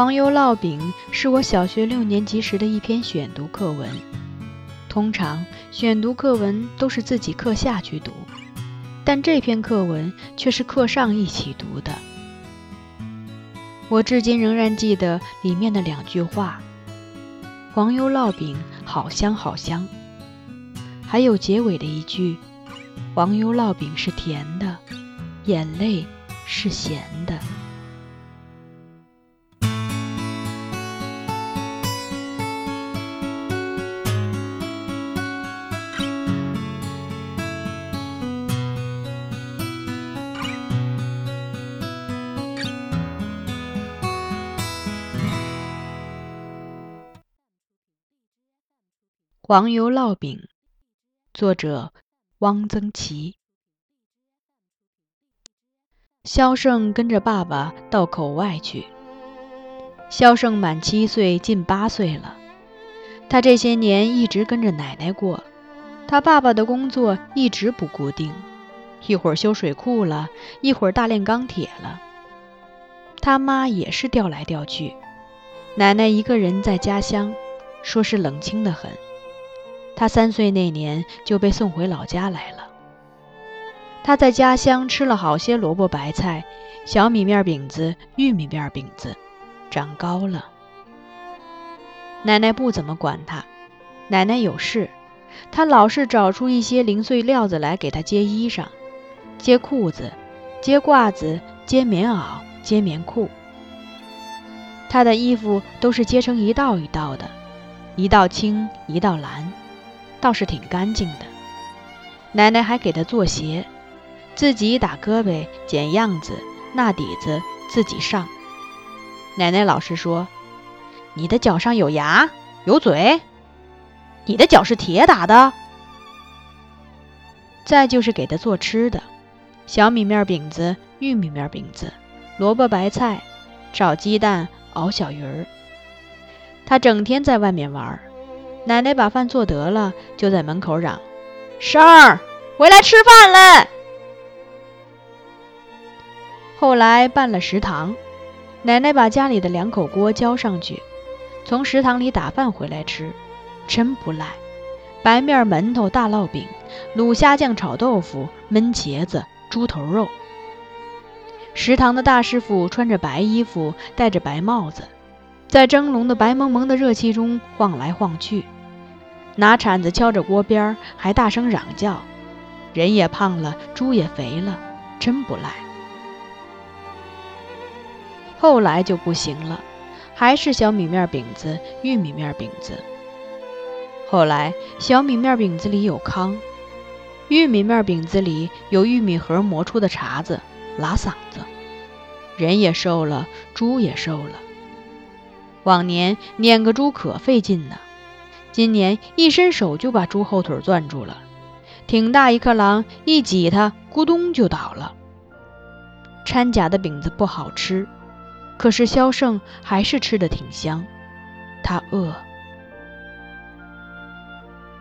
黄油烙饼是我小学六年级时的一篇选读课文。通常选读课文都是自己课下去读，但这篇课文却是课上一起读的。我至今仍然记得里面的两句话：“黄油烙饼好香好香。”还有结尾的一句：“黄油烙饼是甜的，眼泪是咸的。”黄油烙饼，作者汪曾祺。萧胜跟着爸爸到口外去。萧胜满七岁，近八岁了。他这些年一直跟着奶奶过。他爸爸的工作一直不固定，一会儿修水库了，一会儿大炼钢铁了。他妈也是调来调去。奶奶一个人在家乡，说是冷清的很。他三岁那年就被送回老家来了。他在家乡吃了好些萝卜白菜、小米面饼子、玉米面饼子，长高了。奶奶不怎么管他，奶奶有事，他老是找出一些零碎料子来给他接衣裳、接裤子、接褂子、接棉袄、接棉裤。他的衣服都是接成一道一道的，一道青，一道蓝。倒是挺干净的。奶奶还给他做鞋，自己打胳膊、剪样子、纳底子，自己上。奶奶老是说：“你的脚上有牙有嘴，你的脚是铁打的。”再就是给他做吃的，小米面饼子、玉米面饼子、萝卜白菜、炒鸡蛋、熬小鱼儿。他整天在外面玩儿。奶奶把饭做得了，就在门口嚷：“生儿，回来吃饭嘞。”后来办了食堂，奶奶把家里的两口锅交上去，从食堂里打饭回来吃，真不赖。白面馒头、大烙饼、卤虾酱炒豆腐、焖茄子、猪头肉。食堂的大师傅穿着白衣服，戴着白帽子。在蒸笼的白蒙蒙的热气中晃来晃去，拿铲子敲着锅边，还大声嚷叫：“人也胖了，猪也肥了，真不赖。”后来就不行了，还是小米面饼子、玉米面饼子。后来小米面饼子里有糠，玉米面饼子里有玉米核磨出的碴子，拉嗓子。人也瘦了，猪也瘦了。往年撵个猪可费劲呢，今年一伸手就把猪后腿攥住了，挺大一颗狼，一挤它，咕咚就倒了。掺假的饼子不好吃，可是萧胜还是吃的挺香。他饿。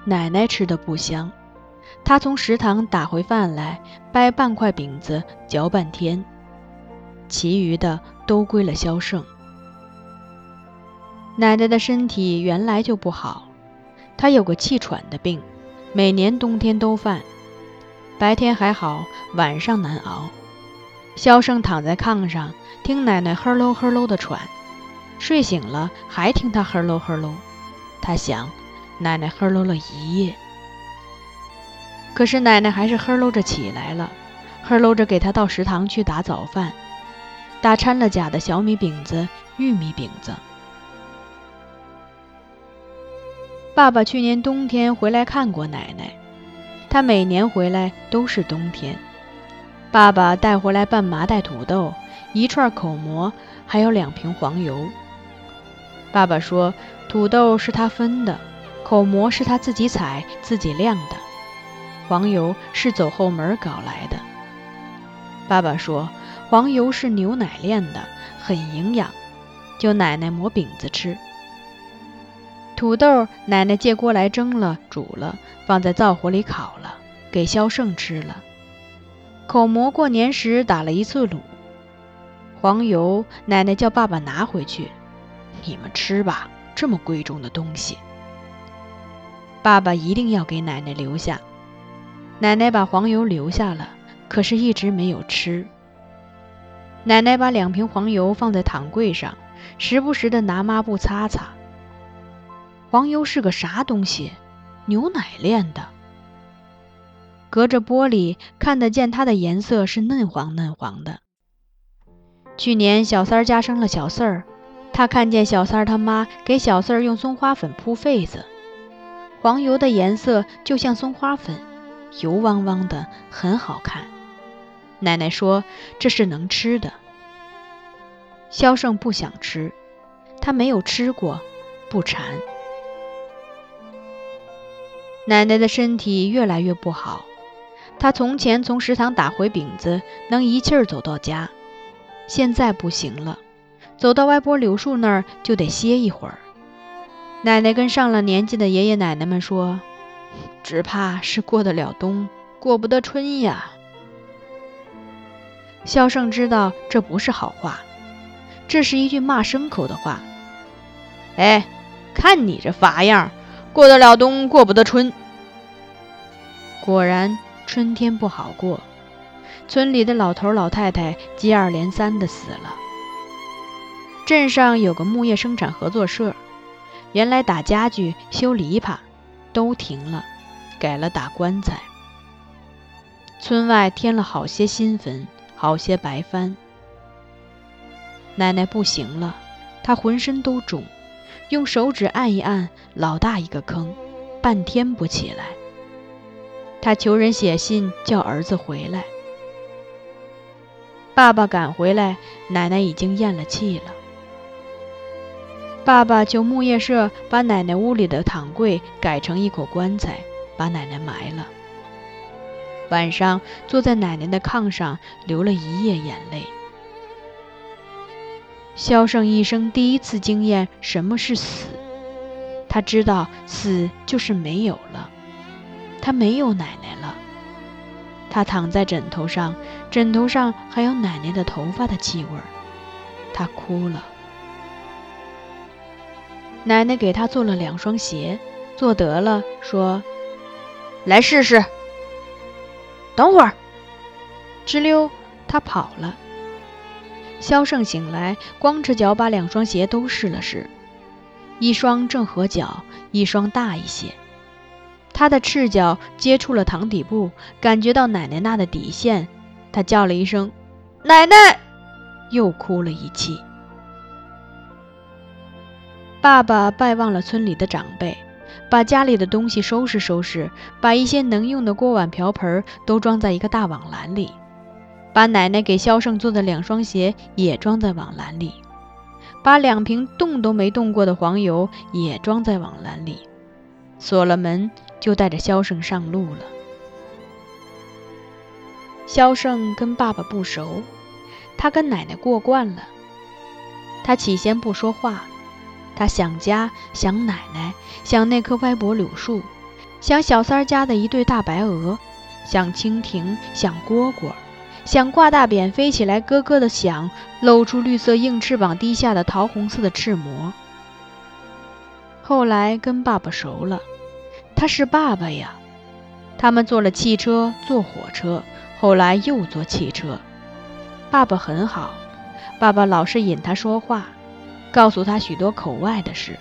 奶奶吃的不香，他从食堂打回饭来，掰半块饼子嚼半天，其余的都归了萧胜。奶奶的身体原来就不好，她有个气喘的病，每年冬天都犯。白天还好，晚上难熬。萧胜躺在炕上，听奶奶呵喽呵喽的喘，睡醒了还听她呵喽呵喽。他想，奶奶呵喽了一夜。可是奶奶还是呵喽着起来了，呵喽着给他到食堂去打早饭，打掺了假的小米饼子、玉米饼子。爸爸去年冬天回来看过奶奶，他每年回来都是冬天。爸爸带回来半麻袋土豆，一串口蘑，还有两瓶黄油。爸爸说，土豆是他分的，口蘑是他自己采自己晾的，黄油是走后门搞来的。爸爸说，黄油是牛奶炼的，很营养，就奶奶磨饼子吃。土豆，奶奶借锅来蒸了、煮了，放在灶火里烤了，给萧胜吃了。口蘑过年时打了一次卤。黄油，奶奶叫爸爸拿回去，你们吃吧，这么贵重的东西。爸爸一定要给奶奶留下。奶奶把黄油留下了，可是一直没有吃。奶奶把两瓶黄油放在躺柜上，时不时的拿抹布擦擦。黄油是个啥东西？牛奶炼的。隔着玻璃看得见它的颜色是嫩黄嫩黄的。去年小三儿家生了小四儿，他看见小三儿他妈给小四儿用松花粉铺痱子，黄油的颜色就像松花粉。油汪汪的，很好看。奶奶说这是能吃的。肖胜不想吃，他没有吃过，不馋。奶奶的身体越来越不好，她从前从食堂打回饼子，能一气儿走到家，现在不行了，走到歪脖柳树那儿就得歇一会儿。奶奶跟上了年纪的爷爷奶奶们说。只怕是过得了冬，过不得春呀。萧胜知道这不是好话，这是一句骂牲口的话。哎，看你这法样，过得了冬，过不得春。果然，春天不好过，村里的老头老太太接二连三的死了。镇上有个木业生产合作社，原来打家具、修篱笆，都停了。改了打棺材，村外添了好些新坟，好些白帆。奶奶不行了，她浑身都肿，用手指按一按，老大一个坑，半天不起来。他求人写信叫儿子回来。爸爸赶回来，奶奶已经咽了气了。爸爸求木业社把奶奶屋里的躺柜改成一口棺材。把奶奶埋了。晚上坐在奶奶的炕上，流了一夜眼泪。萧胜一生第一次经验什么是死，他知道死就是没有了，他没有奶奶了。他躺在枕头上，枕头上还有奶奶的头发的气味儿，他哭了。奶奶给他做了两双鞋，做得了，说。来试试。等会儿，吱溜，他跑了。萧胜醒来，光着脚把两双鞋都试了试，一双正合脚，一双大一些。他的赤脚接触了堂底部，感觉到奶奶那的底线，他叫了一声“奶奶”，又哭了一气。爸爸拜望了村里的长辈。把家里的东西收拾收拾，把一些能用的锅碗瓢盆都装在一个大网篮里，把奶奶给萧胜做的两双鞋也装在网篮里，把两瓶动都没动过的黄油也装在网篮里，锁了门，就带着萧胜上路了。萧胜跟爸爸不熟，他跟奶奶过惯了，他起先不说话。他想家，想奶奶，想那棵歪脖柳树，想小三家的一对大白鹅，想蜻蜓，想蝈蝈，想挂大扁飞起来咯咯的响，露出绿色硬翅膀低下的桃红色的翅膜。后来跟爸爸熟了，他是爸爸呀。他们坐了汽车，坐火车，后来又坐汽车。爸爸很好，爸爸老是引他说话。告诉他许多口外的事，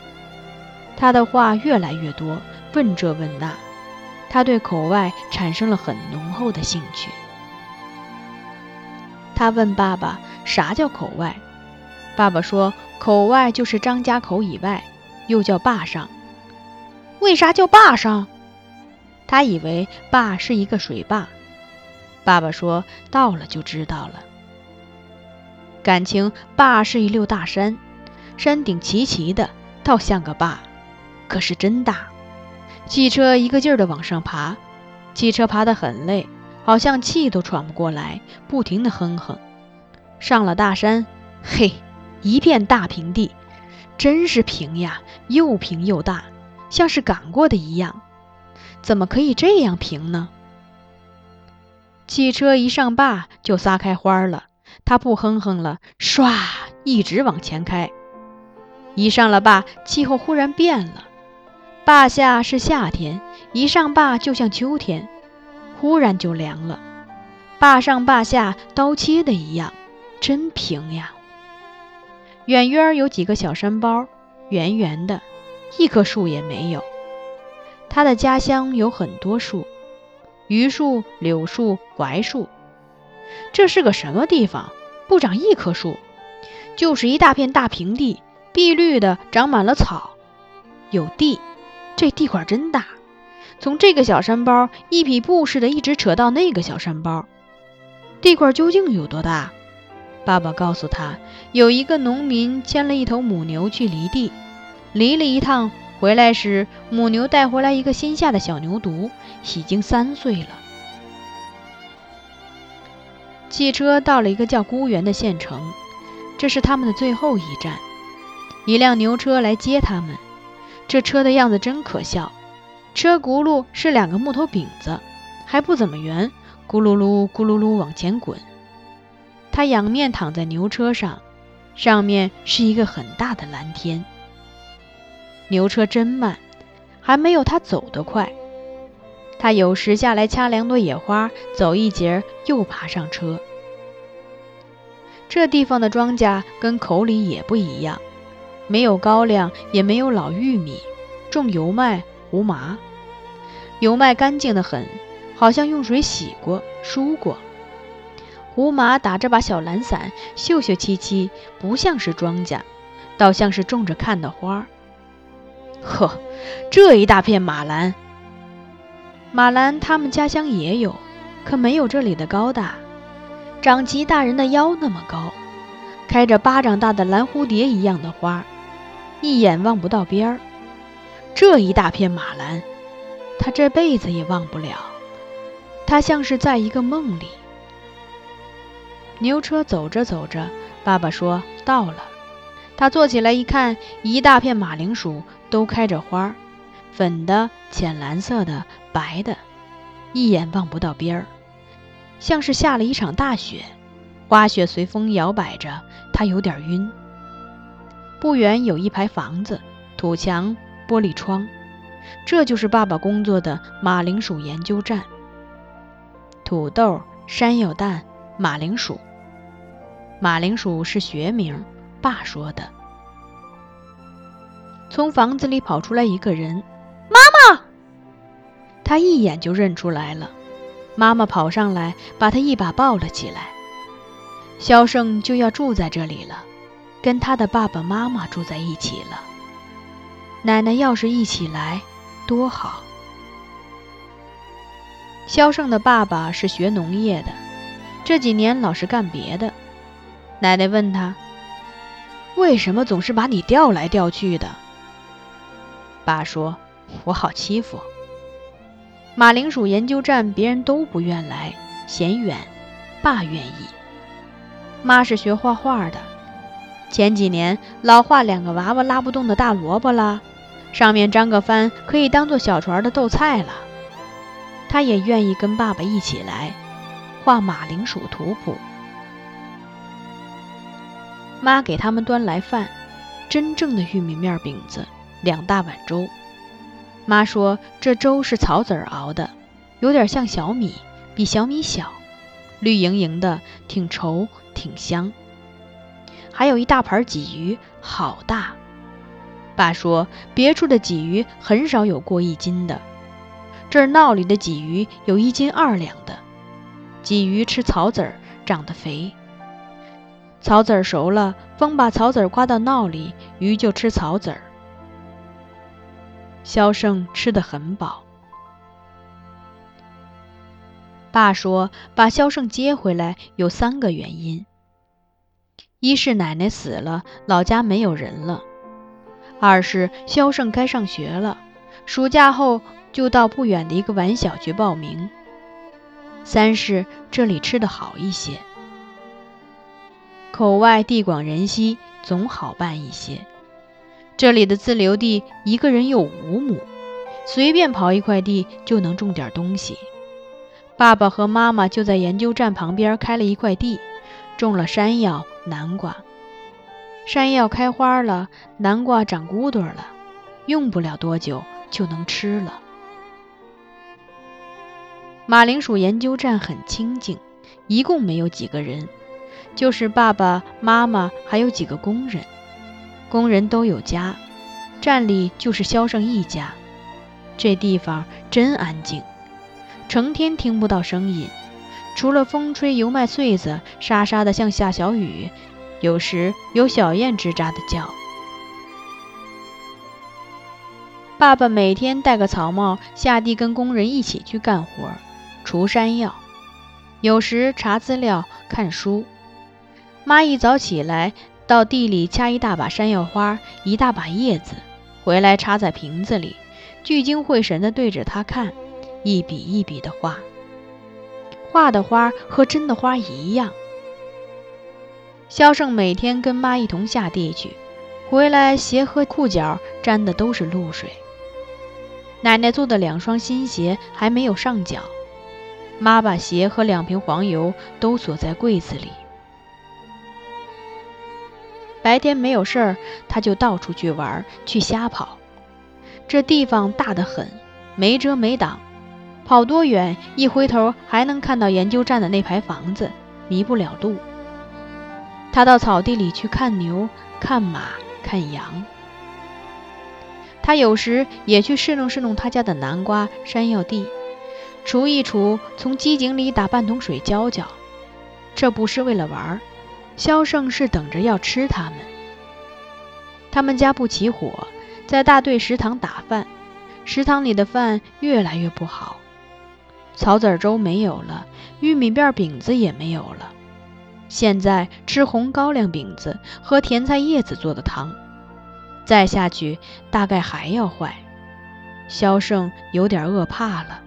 他的话越来越多，问这问那，他对口外产生了很浓厚的兴趣。他问爸爸：“啥叫口外？”爸爸说：“口外就是张家口以外，又叫坝上。”为啥叫坝上？他以为坝是一个水坝。爸爸说：“到了就知道了。”感情坝是一溜大山。山顶齐齐的，倒像个坝，可是真大。汽车一个劲儿地往上爬，汽车爬得很累，好像气都喘不过来，不停地哼哼。上了大山，嘿，一片大平地，真是平呀，又平又大，像是赶过的一样。怎么可以这样平呢？汽车一上坝就撒开花了，它不哼哼了，唰，一直往前开。一上了坝，气候忽然变了。坝下是夏天，一上坝就像秋天，忽然就凉了。坝上坝下刀切的一样，真平呀。远远儿有几个小山包，圆圆的，一棵树也没有。他的家乡有很多树，榆树、柳树、槐树。这是个什么地方？不长一棵树，就是一大片大平地，碧绿的，长满了草。有地，这地块真大，从这个小山包一匹布似的，一直扯到那个小山包。地块究竟有多大？爸爸告诉他，有一个农民牵了一头母牛去犁地，犁了一趟，回来时母牛带回来一个新下的小牛犊，已经三岁了。汽车到了一个叫孤园的县城，这是他们的最后一站。一辆牛车来接他们，这车的样子真可笑，车轱辘是两个木头饼子，还不怎么圆，咕噜噜咕噜噜往前滚。他仰面躺在牛车上，上面是一个很大的蓝天。牛车真慢，还没有他走得快。他有时下来掐两朵野花，走一截又爬上车。这地方的庄稼跟口里也不一样，没有高粱，也没有老玉米，种油麦、胡麻。油麦干净的很，好像用水洗过、梳过。胡麻打着把小蓝伞，秀秀气气，不像是庄稼，倒像是种着看的花。呵，这一大片马兰。马兰他们家乡也有，可没有这里的高大，长齐大人的腰那么高，开着巴掌大的蓝蝴蝶一样的花，一眼望不到边儿。这一大片马兰，他这辈子也忘不了。他像是在一个梦里。牛车走着走着，爸爸说到了。他坐起来一看，一大片马铃薯都开着花，粉的、浅蓝色的、白的，一眼望不到边儿，像是下了一场大雪。花雪随风摇摆着，他有点晕。不远有一排房子，土墙、玻璃窗，这就是爸爸工作的马铃薯研究站。土豆、山药蛋、马铃薯。马铃薯是学名，爸说的。从房子里跑出来一个人，妈妈，他一眼就认出来了。妈妈跑上来，把他一把抱了起来。肖胜就要住在这里了，跟他的爸爸妈妈住在一起了。奶奶要是一起来，多好。肖胜的爸爸是学农业的，这几年老是干别的。奶奶问他：“为什么总是把你调来调去的？”爸说：“我好欺负。”马铃薯研究站别人都不愿来，嫌远，爸愿意。妈是学画画的，前几年老画两个娃娃拉不动的大萝卜啦，上面张个帆可以当做小船的豆菜了。他也愿意跟爸爸一起来画马铃薯图谱。妈给他们端来饭，真正的玉米面饼子，两大碗粥。妈说这粥是草籽熬的，有点像小米，比小米小，绿莹莹的，挺稠挺香。还有一大盘鲫鱼，好大。爸说别处的鲫鱼很少有过一斤的，这儿闹里的鲫鱼有一斤二两的。鲫鱼吃草籽儿，长得肥。草籽儿熟了，风把草籽儿刮到闹里，鱼就吃草籽儿。萧胜吃得很饱。爸说把萧胜接回来有三个原因：一是奶奶死了，老家没有人了；二是萧胜该上学了，暑假后就到不远的一个晚小学报名；三是这里吃的好一些。口外地广人稀，总好办一些。这里的自留地一个人有五亩，随便刨一块地就能种点东西。爸爸和妈妈就在研究站旁边开了一块地，种了山药、南瓜。山药开花了，南瓜长骨朵了，用不了多久就能吃了。马铃薯研究站很清静，一共没有几个人，就是爸爸妈妈还有几个工人。工人都有家，站里就是肖胜一家。这地方真安静，成天听不到声音，除了风吹油麦穗子沙沙的像下小雨，有时有小燕吱喳的叫。爸爸每天戴个草帽下地跟工人一起去干活，除山药，有时查资料看书。妈一早起来。到地里掐一大把山药花，一大把叶子，回来插在瓶子里，聚精会神地对着它看，一笔一笔的画。画的花和真的花一样。肖胜每天跟妈一同下地去，回来鞋和裤脚沾的都是露水。奶奶做的两双新鞋还没有上脚，妈把鞋和两瓶黄油都锁在柜子里。白天没有事儿，他就到处去玩，去瞎跑。这地方大得很，没遮没挡，跑多远，一回头还能看到研究站的那排房子，迷不了路。他到草地里去看牛、看马、看羊。他有时也去侍弄侍弄他家的南瓜、山药地，锄一锄，从机井里打半桶水浇浇。这不是为了玩儿。萧胜是等着要吃他们。他们家不起火，在大队食堂打饭，食堂里的饭越来越不好，草籽粥没有了，玉米片饼子也没有了。现在吃红高粱饼子和甜菜叶子做的汤，再下去大概还要坏。萧胜有点饿怕了。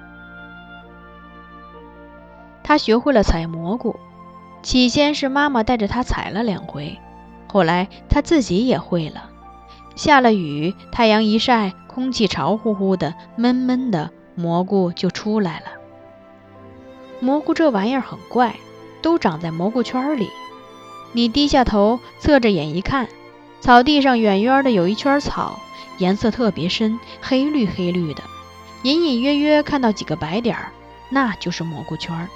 他学会了采蘑菇。起先是妈妈带着他采了两回，后来他自己也会了。下了雨，太阳一晒，空气潮乎乎的、闷闷的，蘑菇就出来了。蘑菇这玩意儿很怪，都长在蘑菇圈里。你低下头，侧着眼一看，草地上远远的有一圈草，颜色特别深，黑绿黑绿的，隐隐约约看到几个白点儿，那就是蘑菇圈。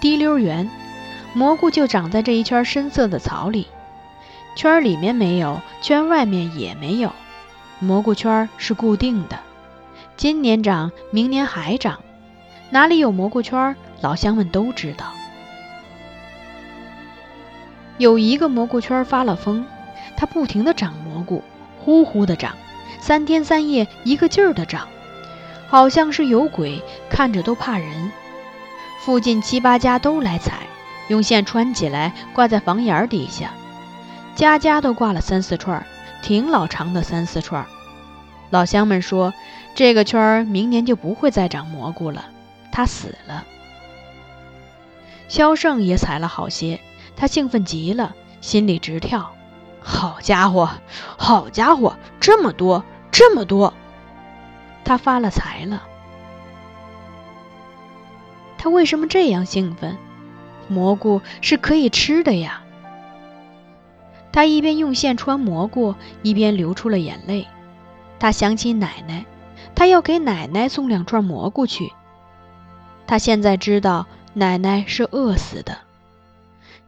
滴溜圆。蘑菇就长在这一圈深色的草里，圈里面没有，圈外面也没有。蘑菇圈是固定的，今年长，明年还长。哪里有蘑菇圈，老乡们都知道。有一个蘑菇圈发了疯，它不停地长蘑菇，呼呼地长，三天三夜一个劲儿地长，好像是有鬼，看着都怕人。附近七八家都来采。用线穿起来，挂在房檐底下，家家都挂了三四串，挺老长的三四串。老乡们说，这个圈儿明年就不会再长蘑菇了，它死了。肖胜也采了好些，他兴奋极了，心里直跳。好家伙，好家伙，这么多，这么多！他发了财了。他为什么这样兴奋？蘑菇是可以吃的呀！他一边用线穿蘑菇，一边流出了眼泪。他想起奶奶，他要给奶奶送两串蘑菇去。他现在知道奶奶是饿死的，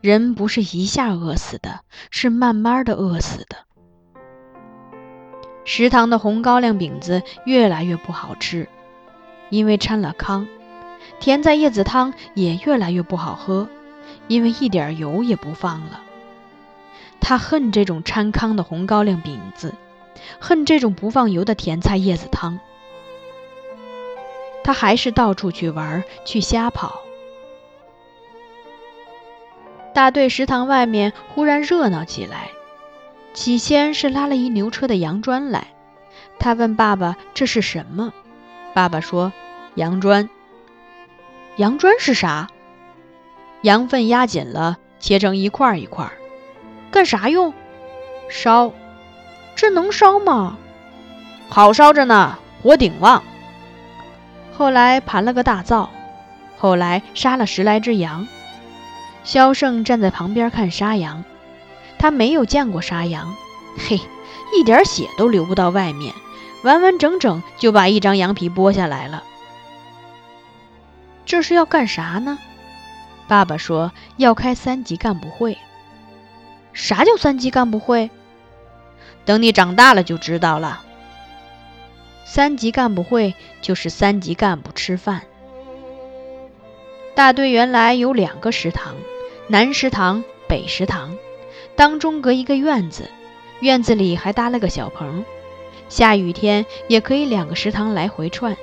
人不是一下饿死的，是慢慢的饿死的。食堂的红高粱饼子越来越不好吃，因为掺了糠。甜菜叶子汤也越来越不好喝，因为一点油也不放了。他恨这种掺糠的红高粱饼子，恨这种不放油的甜菜叶子汤。他还是到处去玩，去瞎跑。大队食堂外面忽然热闹起来，起先是拉了一牛车的洋砖来。他问爸爸：“这是什么？”爸爸说：“洋砖。”洋砖是啥？羊粪压紧了，切成一块一块，干啥用？烧。这能烧吗？好烧着呢，火顶旺。后来盘了个大灶，后来杀了十来只羊。萧胜站在旁边看杀羊，他没有见过杀羊，嘿，一点血都流不到外面，完完整整就把一张羊皮剥下来了。这是要干啥呢？爸爸说要开三级干部会。啥叫三级干部会？等你长大了就知道了。三级干部会就是三级干部吃饭。大队原来有两个食堂，南食堂、北食堂，当中隔一个院子，院子里还搭了个小棚，下雨天也可以两个食堂来回串。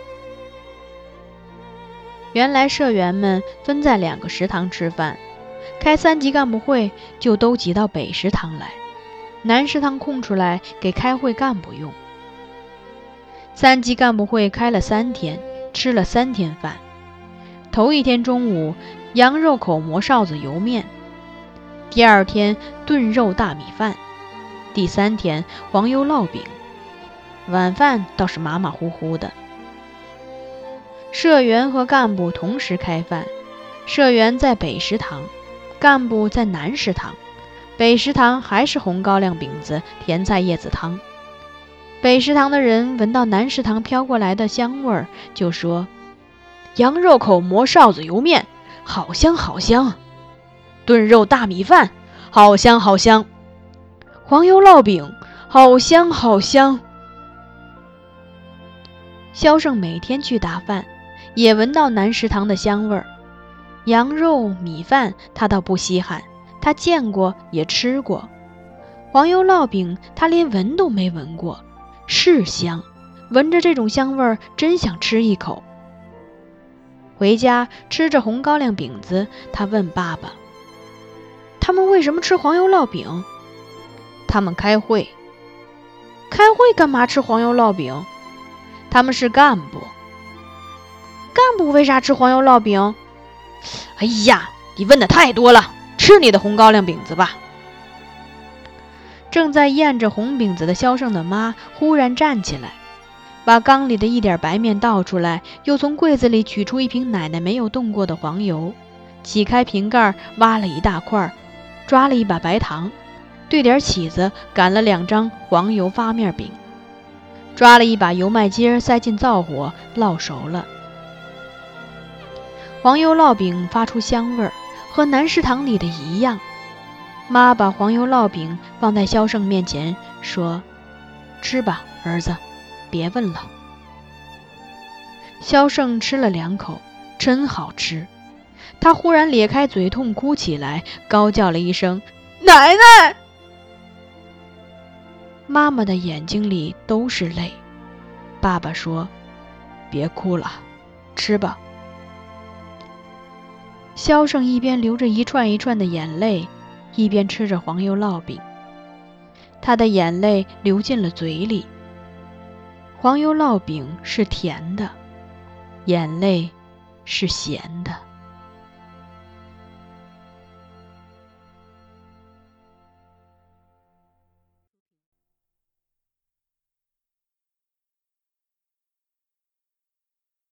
原来社员们分在两个食堂吃饭，开三级干部会就都挤到北食堂来，南食堂空出来给开会干部用。三级干部会开了三天，吃了三天饭。头一天中午，羊肉口馍臊子油面；第二天炖肉大米饭；第三天黄油烙饼。晚饭倒是马马虎虎的。社员和干部同时开饭，社员在北食堂，干部在南食堂。北食堂还是红高粱饼子、甜菜叶子汤。北食堂的人闻到南食堂飘过来的香味儿，就说：“羊肉口馍臊子油面，好香好香；炖肉大米饭，好香好香；黄油烙饼，好香好香。”肖胜每天去打饭，也闻到南食堂的香味儿。羊肉米饭他倒不稀罕，他见过也吃过；黄油烙饼他连闻都没闻过。是香，闻着这种香味儿，真想吃一口。回家吃着红高粱饼子，他问爸爸：“他们为什么吃黄油烙饼？”他们开会。开会干嘛吃黄油烙饼？他们是干部。干部为啥吃黄油烙饼？哎呀，你问的太多了，吃你的红高粱饼子吧。正在咽着红饼子的萧胜的妈忽然站起来，把缸里的一点白面倒出来，又从柜子里取出一瓶奶奶没有动过的黄油，挤开瓶盖，挖了一大块，抓了一把白糖，兑点起子，擀了两张黄油发面饼，抓了一把油麦秸塞进灶火烙熟了。黄油烙饼发出香味儿，和南食堂里的一样。妈把黄油烙饼放在萧胜面前，说：“吃吧，儿子，别问了。”萧胜吃了两口，真好吃。他忽然咧开嘴痛哭起来，高叫了一声：“奶奶！”妈妈的眼睛里都是泪。爸爸说：“别哭了，吃吧。”萧胜一边流着一串一串的眼泪。一边吃着黄油烙饼，他的眼泪流进了嘴里。黄油烙饼是甜的，眼泪是咸的。